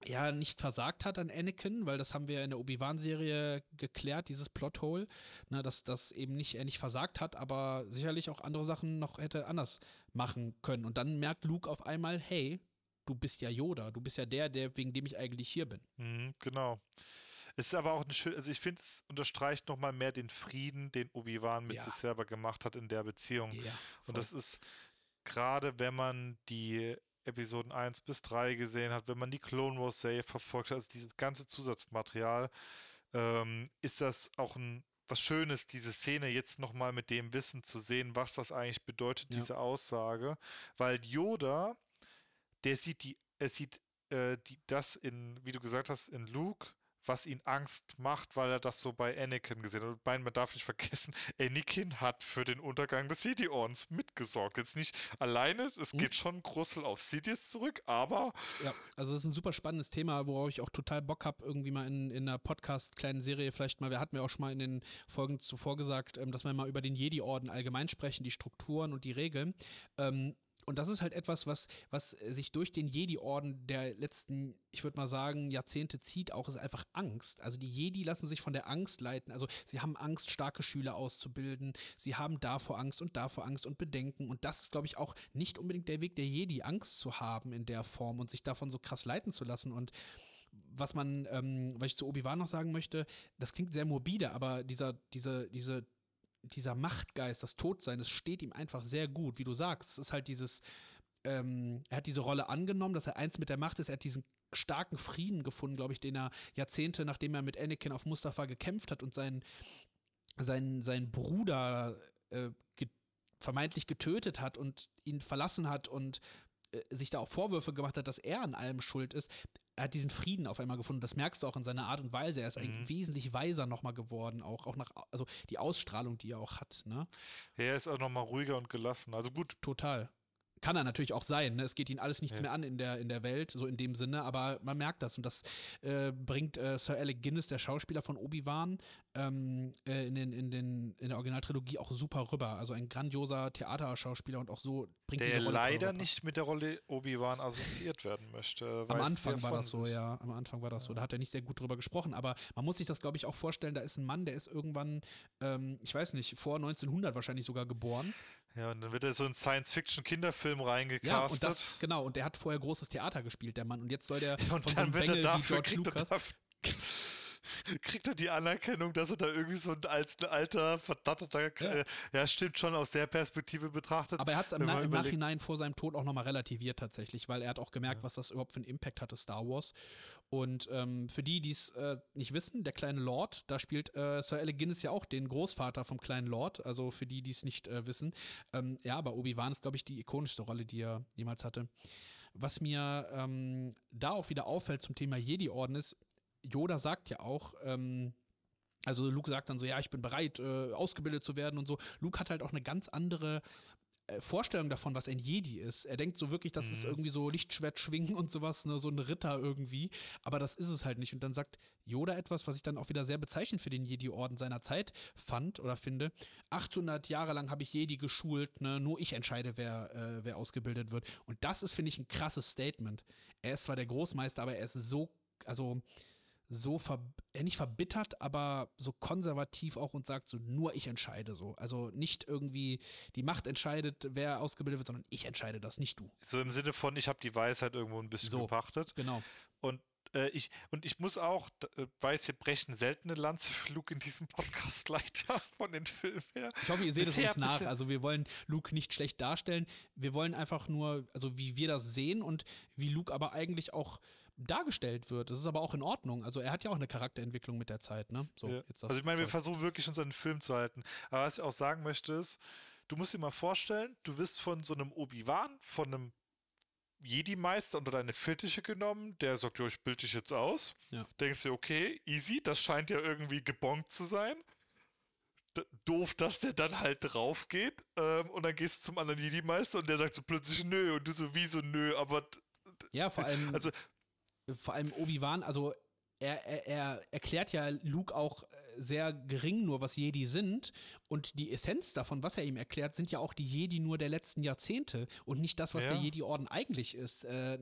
ja nicht versagt hat an Anakin, weil das haben wir in der Obi-Wan-Serie geklärt, dieses Plothole, ne, dass das eben nicht er nicht versagt hat, aber sicherlich auch andere Sachen noch hätte anders machen können. Und dann merkt Luke auf einmal, hey, du bist ja Yoda, du bist ja der, der wegen dem ich eigentlich hier bin. Mhm, genau. Es ist aber auch ein schön, also ich finde, es unterstreicht nochmal mehr den Frieden, den Obi-Wan mit ja. sich selber gemacht hat in der Beziehung. Ja, und das ist, gerade wenn man die Episoden 1 bis 3 gesehen hat, wenn man die Clone Wars Serie verfolgt hat, also dieses ganze Zusatzmaterial, ähm, ist das auch ein was Schönes, diese Szene jetzt nochmal mit dem Wissen zu sehen, was das eigentlich bedeutet, ja. diese Aussage. Weil Yoda, der sieht die, er sieht äh, die, das in, wie du gesagt hast, in Luke was ihn Angst macht, weil er das so bei Anakin gesehen hat. Und man darf nicht vergessen, (laughs) Anakin hat für den Untergang des Jedi-Ordens mitgesorgt. Jetzt nicht alleine, es mhm. geht schon Grussel auf Sidious zurück, aber. Ja, also es ist ein super spannendes Thema, worauf ich auch total Bock habe, irgendwie mal in, in einer Podcast-kleinen Serie vielleicht mal, wir hatten ja auch schon mal in den Folgen zuvor gesagt, ähm, dass wir mal über den Jedi-Orden allgemein sprechen, die Strukturen und die Regeln. Ähm, und das ist halt etwas, was, was sich durch den Jedi-Orden der letzten, ich würde mal sagen, Jahrzehnte zieht, auch ist einfach Angst. Also die Jedi lassen sich von der Angst leiten. Also sie haben Angst, starke Schüler auszubilden. Sie haben davor Angst und davor Angst und Bedenken. Und das ist, glaube ich, auch nicht unbedingt der Weg der Jedi, Angst zu haben in der Form und sich davon so krass leiten zu lassen. Und was man, ähm, was ich zu Obi-Wan noch sagen möchte, das klingt sehr morbide, aber dieser, diese, diese dieser Machtgeist, das Todsein, das steht ihm einfach sehr gut, wie du sagst. Es ist halt dieses, ähm, er hat diese Rolle angenommen, dass er eins mit der Macht ist, er hat diesen starken Frieden gefunden, glaube ich, den er Jahrzehnte, nachdem er mit Anakin auf Mustafa gekämpft hat und seinen, seinen, seinen Bruder äh, ge vermeintlich getötet hat und ihn verlassen hat und äh, sich da auch Vorwürfe gemacht hat, dass er an allem schuld ist, er hat diesen Frieden auf einmal gefunden. Das merkst du auch in seiner Art und Weise. Er ist mhm. wesentlich weiser nochmal geworden, auch, auch nach, also die Ausstrahlung, die er auch hat. Ne? er ist auch nochmal ruhiger und gelassen. Also gut. Total. Kann er natürlich auch sein. Ne? Es geht ihn alles nichts ja. mehr an in der, in der Welt, so in dem Sinne, aber man merkt das und das äh, bringt äh, Sir Alec Guinness, der Schauspieler von Obi-Wan, ähm, äh, in, den, in, den, in der Originaltrilogie auch super rüber. Also ein grandioser Theaterschauspieler und auch so bringt der diese Rolle leider nicht mit der Rolle Obi-Wan assoziiert werden möchte. Am Anfang war das so, ja. Am Anfang war das ja. so. Da hat er nicht sehr gut drüber gesprochen, aber man muss sich das, glaube ich, auch vorstellen. Da ist ein Mann, der ist irgendwann, ähm, ich weiß nicht, vor 1900 wahrscheinlich sogar geboren. Ja, und dann wird er so in Science-Fiction-Kinderfilm reingecastet. Ja, und das, genau, und der hat vorher großes Theater gespielt, der Mann. Und jetzt soll der (laughs) ja, und von dann so einem Bengel wie George Lucas (laughs) kriegt er die Anerkennung, dass er da irgendwie so ein als alter, verdatterter, ja. Äh, ja. stimmt schon aus der Perspektive betrachtet. Aber er hat es im, Na im Nachhinein vor seinem Tod auch nochmal relativiert tatsächlich, weil er hat auch gemerkt, ja. was das überhaupt für einen Impact hatte, Star Wars. Und ähm, für die, die es äh, nicht wissen, der kleine Lord, da spielt äh, Sir Alec Guinness ja auch den Großvater vom kleinen Lord, also für die, die es nicht äh, wissen. Ähm, ja, aber Obi-Wan ist, glaube ich, die ikonischste Rolle, die er jemals hatte. Was mir ähm, da auch wieder auffällt zum Thema Jedi-Orden ist, Yoda sagt ja auch, ähm, also Luke sagt dann so, ja, ich bin bereit, äh, ausgebildet zu werden und so. Luke hat halt auch eine ganz andere Vorstellung davon, was ein Jedi ist. Er denkt so wirklich, das mhm. ist irgendwie so Lichtschwert schwingen und sowas, ne, so ein Ritter irgendwie. Aber das ist es halt nicht. Und dann sagt Yoda etwas, was ich dann auch wieder sehr bezeichnend für den Jedi-Orden seiner Zeit fand oder finde. 800 Jahre lang habe ich Jedi geschult, ne, nur ich entscheide, wer, äh, wer ausgebildet wird. Und das ist, finde ich, ein krasses Statement. Er ist zwar der Großmeister, aber er ist so, also so ver äh, nicht verbittert, aber so konservativ auch und sagt so, nur ich entscheide so. Also nicht irgendwie die Macht entscheidet, wer ausgebildet wird, sondern ich entscheide das, nicht du. So im Sinne von, ich habe die Weisheit irgendwo ein bisschen so, gepachtet. Genau. Und äh, ich, und ich muss auch, äh, weiß, wir brechen seltene Lanze für Luke in diesem Podcast (laughs) leider von den Filmen her. Ich hoffe, ihr seht es uns nach. Also wir wollen Luke nicht schlecht darstellen. Wir wollen einfach nur, also wie wir das sehen und wie Luke aber eigentlich auch dargestellt wird. Das ist aber auch in Ordnung. Also er hat ja auch eine Charakterentwicklung mit der Zeit, ne? So, ja. also ich meine, wir versuchen wirklich uns an den Film zu halten. Aber was ich auch sagen möchte ist, du musst dir mal vorstellen, du wirst von so einem Obi-Wan, von einem Jedi-Meister unter deine Fittiche genommen, der sagt, ja, ich bilde dich jetzt aus. Ja. Denkst du, okay, easy, das scheint ja irgendwie gebongt zu sein. D doof, dass der dann halt drauf geht. Ähm, und dann gehst du zum anderen Jedi-Meister und der sagt so plötzlich nö. Und du so, wieso nö? Aber. Ja, vor allem. Also, vor allem Obi-Wan, also er, er, er, erklärt ja Luke auch sehr gering nur, was Jedi sind. Und die Essenz davon, was er ihm erklärt, sind ja auch die Jedi nur der letzten Jahrzehnte und nicht das, was ja. der Jedi-Orden eigentlich ist. Äh,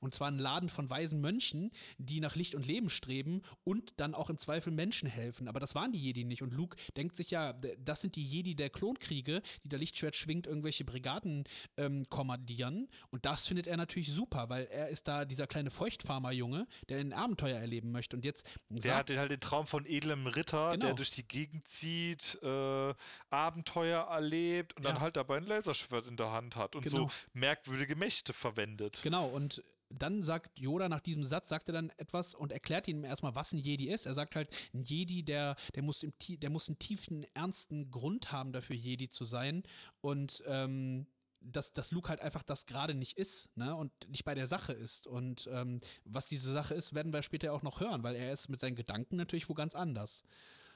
und zwar ein Laden von weisen Mönchen, die nach Licht und Leben streben und dann auch im Zweifel Menschen helfen. Aber das waren die Jedi nicht. Und Luke denkt sich ja, das sind die Jedi der Klonkriege, die der Lichtschwert schwingt, irgendwelche Brigaden ähm, kommandieren. Und das findet er natürlich super, weil er ist da dieser kleine Feuchtfarmer-Junge, der ein Abenteuer erleben möchte. Und jetzt. Der hat halt den Traum von edlen edlem Ritter, genau. der durch die Gegend zieht, äh, Abenteuer erlebt und ja. dann halt dabei ein Laserschwert in der Hand hat und genau. so merkwürdige Mächte verwendet. Genau, und dann sagt Yoda nach diesem Satz, sagt er dann etwas und erklärt ihm erstmal, was ein Jedi ist. Er sagt halt, ein Jedi, der, der, muss, im, der muss einen tiefen, ernsten Grund haben, dafür Jedi zu sein. Und ähm, dass, dass Luke halt einfach das gerade nicht ist, ne, und nicht bei der Sache ist. Und ähm, was diese Sache ist, werden wir später auch noch hören, weil er ist mit seinen Gedanken natürlich wo ganz anders.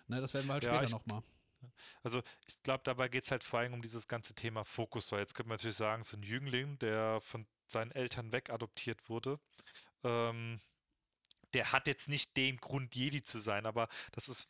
Ne, das werden wir halt ja, später nochmal. Also ich glaube, dabei geht es halt vor allem um dieses ganze Thema Fokus, weil jetzt könnte man natürlich sagen, so ein Jüngling, der von seinen Eltern weg adoptiert wurde, ähm, der hat jetzt nicht den Grund, Jedi zu sein, aber das ist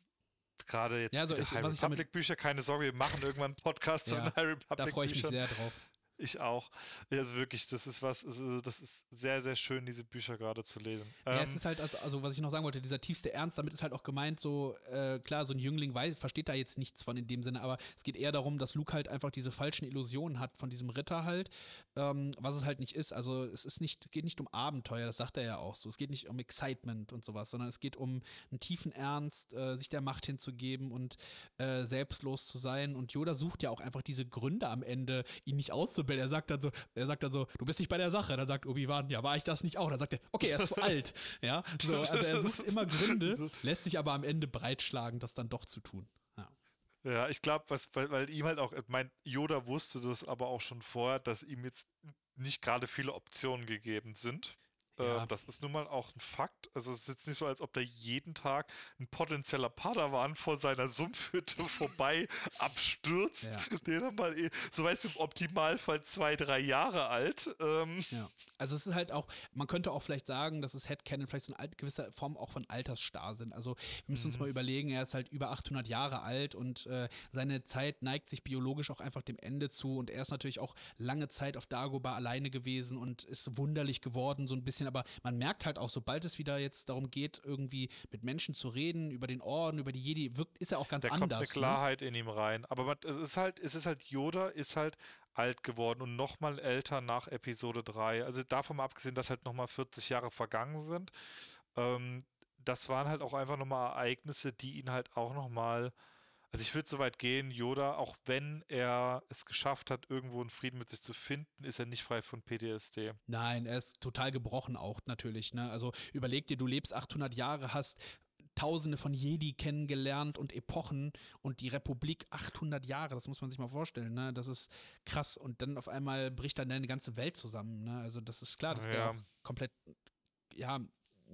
gerade jetzt ja, also ich, High Republic Bücher, keine Sorge, wir machen irgendwann einen Podcast (laughs) ja, zu den High Republic Büchern. Da freue ich mich sehr drauf. Ich auch. Also wirklich, das ist was, das ist sehr, sehr schön, diese Bücher gerade zu lesen. Ja, ähm, es ist halt, also, also, was ich noch sagen wollte, dieser tiefste Ernst, damit ist halt auch gemeint, so, äh, klar, so ein Jüngling weiß, versteht da jetzt nichts von in dem Sinne, aber es geht eher darum, dass Luke halt einfach diese falschen Illusionen hat von diesem Ritter halt, ähm, was es halt nicht ist. Also es ist nicht, geht nicht um Abenteuer, das sagt er ja auch so. Es geht nicht um Excitement und sowas, sondern es geht um einen tiefen Ernst, äh, sich der Macht hinzugeben und äh, selbstlos zu sein. Und Yoda sucht ja auch einfach diese Gründe am Ende, ihn nicht auszubilden Bill, er sagt dann so, er sagt dann so, du bist nicht bei der Sache. Dann sagt Obi-Wan, ja, war ich das nicht auch? Dann sagt er, okay, er ist zu (laughs) alt. Ja, so, also er (laughs) sucht immer Gründe, lässt sich aber am Ende breitschlagen, das dann doch zu tun. Ja. Ja, ich glaube, weil, weil ihm halt auch, mein Yoda wusste das aber auch schon vorher, dass ihm jetzt nicht gerade viele Optionen gegeben sind. Ja. Ähm, das ist nun mal auch ein Fakt. Also es ist jetzt nicht so, als ob da jeden Tag ein potenzieller Padawan vor seiner Sumpfhütte (laughs) vorbei abstürzt. Ja. Der dann mal, eh, so weißt du, im Optimalfall zwei, drei Jahre alt. Ähm. Ja. Also es ist halt auch, man könnte auch vielleicht sagen, dass es Headcanon vielleicht so eine gewisse Form auch von Altersstar sind. Also wir müssen mhm. uns mal überlegen, er ist halt über 800 Jahre alt und äh, seine Zeit neigt sich biologisch auch einfach dem Ende zu und er ist natürlich auch lange Zeit auf Dagobah alleine gewesen und ist wunderlich geworden, so ein bisschen, aber man merkt halt auch, sobald es wieder jetzt darum geht, irgendwie mit Menschen zu reden, über den Orden, über die Jedi, wirkt, ist er auch ganz da anders. Da kommt eine ne? Klarheit ne? in ihm rein. Aber man, es ist halt, es ist halt, Yoda ist halt alt geworden und nochmal älter nach Episode 3. Also davon mal abgesehen, dass halt nochmal 40 Jahre vergangen sind. Ähm, das waren halt auch einfach nochmal Ereignisse, die ihn halt auch nochmal also ich würde so weit gehen, Yoda, auch wenn er es geschafft hat, irgendwo einen Frieden mit sich zu finden, ist er nicht frei von PTSD. Nein, er ist total gebrochen auch natürlich. Ne? Also überleg dir, du lebst 800 Jahre, hast Tausende von Jedi kennengelernt und Epochen und die Republik 800 Jahre, das muss man sich mal vorstellen, ne? Das ist krass und dann auf einmal bricht dann deine ganze Welt zusammen, ne? Also das ist klar, ja. der auch komplett ja,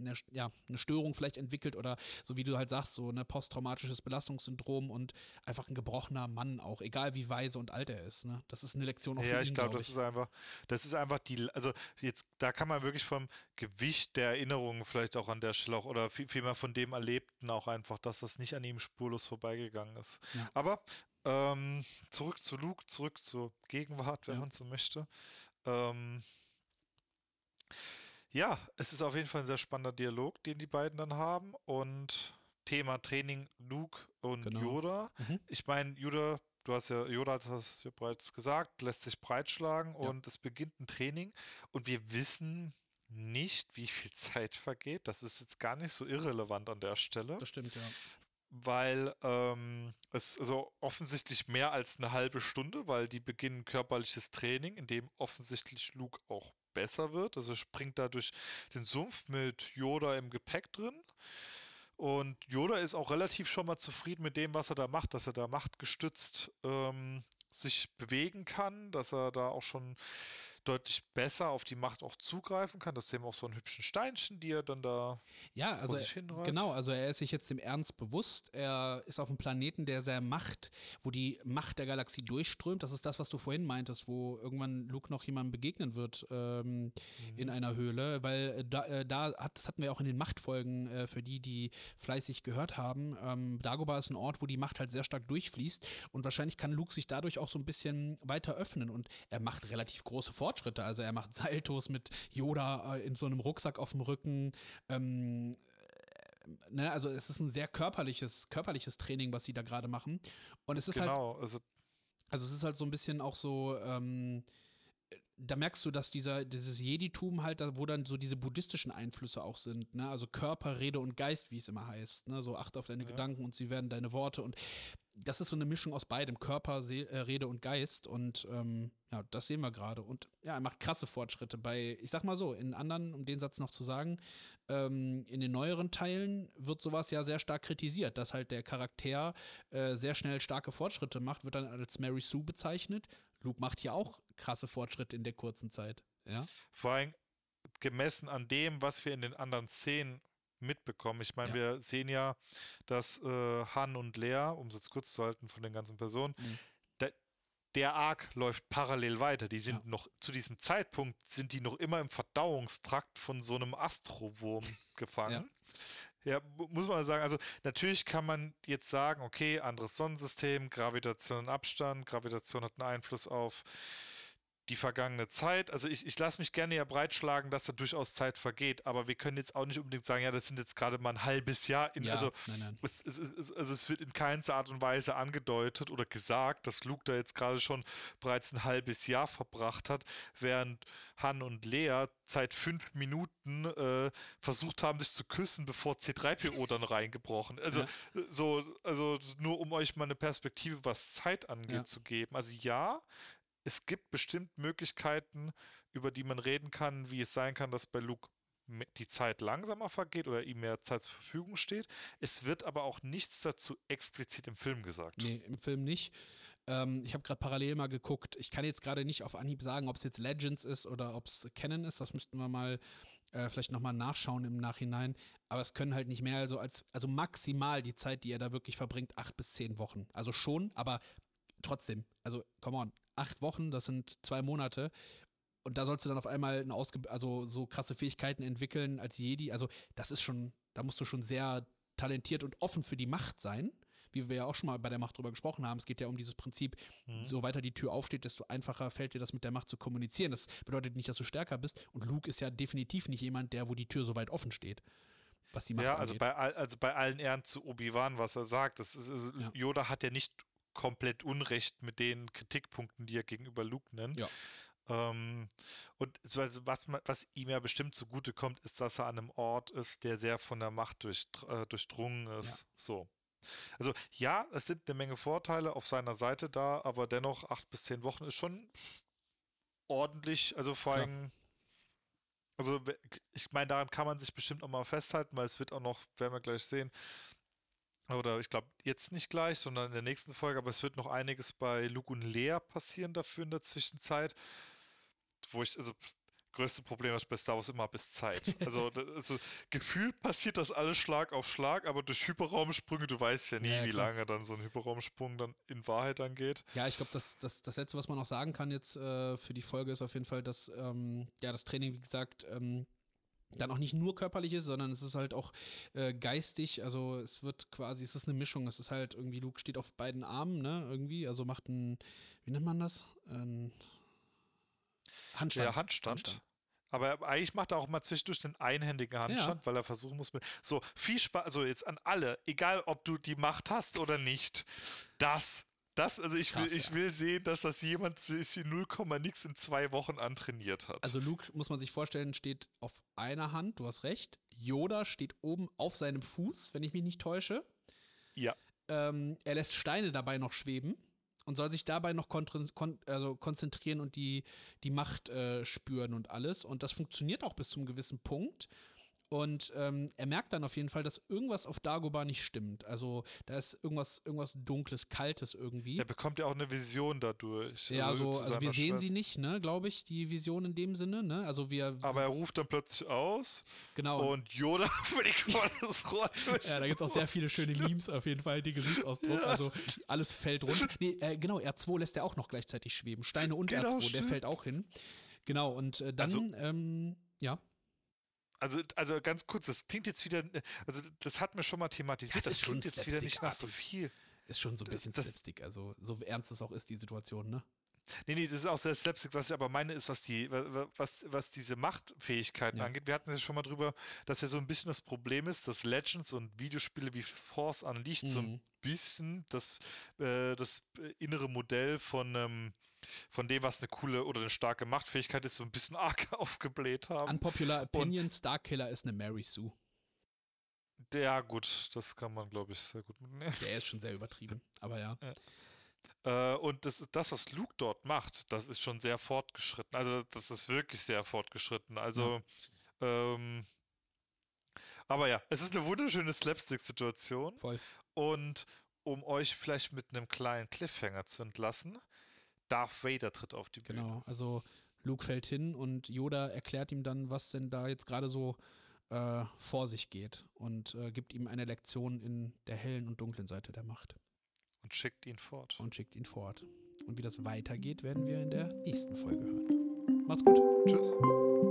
eine, ja, eine Störung vielleicht entwickelt oder so wie du halt sagst, so ein ne, posttraumatisches Belastungssyndrom und einfach ein gebrochener Mann auch, egal wie weise und alt er ist. Ne? Das ist eine Lektion auch ja, für ihn, ich glaube, glaub das ist einfach, das ist einfach die, also jetzt, da kann man wirklich vom Gewicht der Erinnerungen vielleicht auch an der Stelle auch oder viel, vielmehr von dem Erlebten auch einfach, dass das nicht an ihm spurlos vorbeigegangen ist. Ja. Aber ähm, zurück zu Luke, zurück zur Gegenwart, wenn ja. man so möchte. Ähm, ja, es ist auf jeden Fall ein sehr spannender Dialog, den die beiden dann haben. Und Thema Training Luke und genau. Yoda. Mhm. Ich meine, Yoda, du hast ja, Yoda hat das ja bereits gesagt, lässt sich breitschlagen ja. und es beginnt ein Training. Und wir wissen nicht, wie viel (laughs) Zeit vergeht. Das ist jetzt gar nicht so irrelevant an der Stelle. Das stimmt, ja weil ähm, es also offensichtlich mehr als eine halbe Stunde, weil die beginnen körperliches Training, in dem offensichtlich Luke auch besser wird. Also springt da durch den Sumpf mit Yoda im Gepäck drin. Und Yoda ist auch relativ schon mal zufrieden mit dem, was er da macht, dass er da machtgestützt ähm, sich bewegen kann, dass er da auch schon deutlich besser auf die Macht auch zugreifen kann. Das sehen wir auch so einen hübschen Steinchen, die er dann da ja, also sich hinreibt. Genau, also er ist sich jetzt dem Ernst bewusst. Er ist auf einem Planeten, der sehr Macht, wo die Macht der Galaxie durchströmt. Das ist das, was du vorhin meintest, wo irgendwann Luke noch jemandem begegnen wird ähm, mhm. in einer Höhle, weil äh, da, äh, da hat, das hatten wir auch in den Machtfolgen äh, für die, die fleißig gehört haben. Ähm, Dagobah ist ein Ort, wo die Macht halt sehr stark durchfließt und wahrscheinlich kann Luke sich dadurch auch so ein bisschen weiter öffnen und er macht relativ große Fortschritte Fortschritte. Also er macht Saltos mit Yoda äh, in so einem Rucksack auf dem Rücken. Ähm, äh, ne, also es ist ein sehr körperliches, körperliches Training, was sie da gerade machen. Und es ist genau, halt. Also, also es ist halt so ein bisschen auch so. Ähm, da merkst du, dass dieser, dieses Jeditum halt, wo dann so diese buddhistischen Einflüsse auch sind, ne? Also Körper, Rede und Geist, wie es immer heißt, ne? So achte auf deine ja. Gedanken und sie werden deine Worte und das ist so eine Mischung aus beidem, Körper, See, äh, Rede und Geist. Und ähm, ja, das sehen wir gerade. Und ja, er macht krasse Fortschritte bei, ich sag mal so, in anderen, um den Satz noch zu sagen, ähm, in den neueren Teilen wird sowas ja sehr stark kritisiert, dass halt der Charakter äh, sehr schnell starke Fortschritte macht, wird dann als Mary Sue bezeichnet. Luke macht hier auch krasse Fortschritte in der kurzen Zeit. Ja? Vor allem gemessen an dem, was wir in den anderen Szenen mitbekommen. Ich meine, ja. wir sehen ja, dass äh, Han und Lea, um es jetzt kurz zu halten von den ganzen Personen, mhm. der, der Arc läuft parallel weiter. Die sind ja. noch, zu diesem Zeitpunkt sind die noch immer im Verdauungstrakt von so einem Astrowurm gefangen. Ja. Ja. muss man sagen, also natürlich kann man jetzt sagen, okay, anderes Sonnensystem, Gravitation, Abstand, Gravitation hat einen Einfluss auf die vergangene Zeit. Also ich, ich lasse mich gerne ja breitschlagen, dass da durchaus Zeit vergeht, aber wir können jetzt auch nicht unbedingt sagen, ja, das sind jetzt gerade mal ein halbes Jahr. In, ja, also, nein, nein. Es, es, es, also es wird in keinster Art und Weise angedeutet oder gesagt, dass Luke da jetzt gerade schon bereits ein halbes Jahr verbracht hat, während Han und Lea seit fünf Minuten äh, versucht haben, sich zu küssen, bevor C3PO dann reingebrochen. Also ja. so, also nur um euch mal eine Perspektive, was Zeit angeht, ja. zu geben. Also ja, es gibt bestimmt Möglichkeiten, über die man reden kann, wie es sein kann, dass bei Luke die Zeit langsamer vergeht oder ihm mehr Zeit zur Verfügung steht. Es wird aber auch nichts dazu explizit im Film gesagt. Nee, im Film nicht. Ähm, ich habe gerade parallel mal geguckt. Ich kann jetzt gerade nicht auf Anhieb sagen, ob es jetzt Legends ist oder ob es Canon ist. Das müssten wir mal äh, vielleicht nochmal nachschauen im Nachhinein. Aber es können halt nicht mehr, also als, also maximal die Zeit, die er da wirklich verbringt, acht bis zehn Wochen. Also schon, aber trotzdem, also come on, acht Wochen, das sind zwei Monate. Und da sollst du dann auf einmal ein Ausge also so krasse Fähigkeiten entwickeln als Jedi. Also, das ist schon, da musst du schon sehr talentiert und offen für die Macht sein. Wie wir ja auch schon mal bei der Macht drüber gesprochen haben. Es geht ja um dieses Prinzip, mhm. so weiter die Tür aufsteht, desto einfacher fällt dir das mit der Macht zu kommunizieren. Das bedeutet nicht, dass du stärker bist. Und Luke ist ja definitiv nicht jemand, der, wo die Tür so weit offen steht was die Macht Ja, also bei, also bei allen Ehren zu Obi-Wan, was er sagt. Das ist, ja. Yoda hat ja nicht komplett Unrecht mit den Kritikpunkten, die er gegenüber Luke nennt. Ja. Ähm, und also was, was, ihm ja bestimmt zugute kommt, ist, dass er an einem Ort ist, der sehr von der Macht durch, äh, durchdrungen ist. Ja. So. Also ja, es sind eine Menge Vorteile auf seiner Seite da, aber dennoch acht bis zehn Wochen ist schon ordentlich. Also vor allem, also ich meine, daran kann man sich bestimmt auch mal festhalten, weil es wird auch noch, werden wir gleich sehen, oder ich glaube jetzt nicht gleich, sondern in der nächsten Folge, aber es wird noch einiges bei Luke und Lea passieren dafür in der Zwischenzeit, wo ich, also größte Problem, was ich bei Star Wars immer habe, ist Zeit. (laughs) Also, also gefühlt passiert das alles Schlag auf Schlag, aber durch Hyperraumsprünge, du weißt ja nie, ja, wie lange dann so ein Hyperraumsprung dann in Wahrheit angeht. Ja, ich glaube, das, das, das Letzte, was man noch sagen kann jetzt äh, für die Folge, ist auf jeden Fall, dass ähm, ja das Training, wie gesagt, ähm, dann auch nicht nur körperlich ist, sondern es ist halt auch äh, geistig. Also es wird quasi, es ist eine Mischung. Es ist halt irgendwie, Luke steht auf beiden Armen, ne, irgendwie, also macht ein, wie nennt man das? Ein Handstand. Ja, Handstand. Handstand. Aber eigentlich macht er auch mal zwischendurch den einhändigen Handstand, ja. weil er versuchen muss mit. So, viel Spaß, also jetzt an alle, egal ob du die Macht hast oder nicht, das das, also ich Krass, will, ich ja. will sehen, dass das jemand sich 0, nix in zwei Wochen antrainiert hat. Also Luke, muss man sich vorstellen, steht auf einer Hand, du hast recht. Yoda steht oben auf seinem Fuß, wenn ich mich nicht täusche. Ja. Ähm, er lässt Steine dabei noch schweben und soll sich dabei noch kon also konzentrieren und die, die Macht äh, spüren und alles. Und das funktioniert auch bis zum gewissen Punkt. Und ähm, er merkt dann auf jeden Fall, dass irgendwas auf Dagobah nicht stimmt. Also da ist irgendwas, irgendwas Dunkles, Kaltes irgendwie. Er bekommt ja auch eine Vision dadurch. Ja, also, also, also wir sehen sie nicht, ne, glaube ich, die Vision in dem Sinne, ne? Also wir. Aber er ruft dann plötzlich aus. Genau. Und Yoda (laughs) fliegt voll (laughs) das Rohr durch. ja, da gibt es auch sehr viele schöne Memes auf jeden Fall, die Gesichtsausdruck. Ja. Also alles fällt runter. Nee, äh, genau, R2 lässt er auch noch gleichzeitig schweben. Steine und genau, R2, stimmt. der fällt auch hin. Genau, und äh, dann, also, ähm, ja. Also, also ganz kurz, das klingt jetzt wieder, also das hat mir schon mal thematisiert, das, das klingt jetzt wieder nicht nach so viel. Ist schon so ein bisschen das, Slapstick, also so ernst es auch ist, die Situation, ne? Nee, nee, das ist auch sehr Slapstick. Was ich aber meine, ist, was die, was, was diese Machtfähigkeiten ja. angeht. Wir hatten ja schon mal drüber, dass ja so ein bisschen das Problem ist, dass Legends und Videospiele wie Force Unleashed mhm. so ein mhm. bisschen das, äh, das innere Modell von ähm, von dem, was eine coole oder eine starke Machtfähigkeit ist, so ein bisschen (laughs) arg aufgebläht haben. Unpopular Opinion, und Starkiller ist eine Mary Sue. Ja, gut, das kann man, glaube ich, sehr gut mitnehmen. Der ist schon sehr übertrieben, (laughs) aber ja. ja. Äh, und das ist das, was Luke dort macht, das ist schon sehr fortgeschritten. Also, das ist wirklich sehr fortgeschritten. Also, ja. ähm, aber ja, es ist eine wunderschöne Slapstick-Situation. Voll. Und um euch vielleicht mit einem kleinen Cliffhanger zu entlassen, Darth Vader tritt auf die Bühne. Genau, also Luke fällt hin und Yoda erklärt ihm dann, was denn da jetzt gerade so äh, vor sich geht und äh, gibt ihm eine Lektion in der hellen und dunklen Seite der Macht. Und schickt ihn fort. Und schickt ihn fort. Und wie das weitergeht, werden wir in der nächsten Folge hören. Macht's gut. Tschüss.